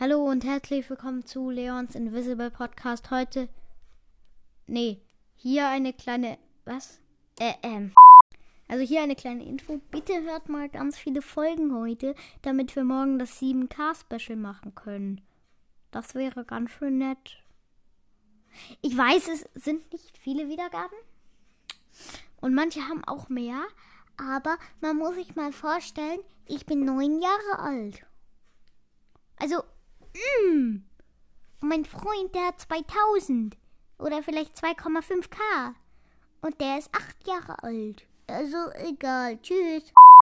Hallo und herzlich willkommen zu Leons Invisible Podcast. Heute. Nee, hier eine kleine. Was? Äh, ähm. Also hier eine kleine Info. Bitte hört mal ganz viele Folgen heute, damit wir morgen das 7K-Special machen können. Das wäre ganz schön nett. Ich weiß, es sind nicht viele Wiedergaben. Und manche haben auch mehr. Aber man muss sich mal vorstellen, ich bin neun Jahre alt. Also, mm, mein Freund, der hat 2000 oder vielleicht 2,5k. Und der ist acht Jahre alt. Also egal. Tschüss.